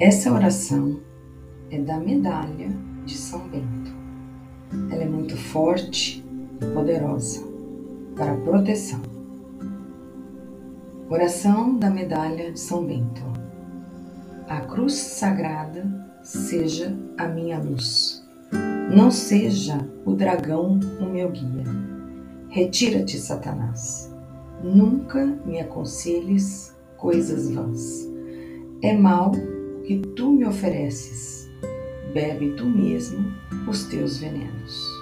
Essa oração é da medalha de São Bento. Ela é muito forte e poderosa para proteção. Oração da medalha de São Bento. A cruz sagrada seja a minha luz. Não seja o dragão o meu guia. Retira-te, Satanás. Nunca me aconselhes coisas vãs. É mal que tu me ofereces. Bebe tu mesmo os teus venenos.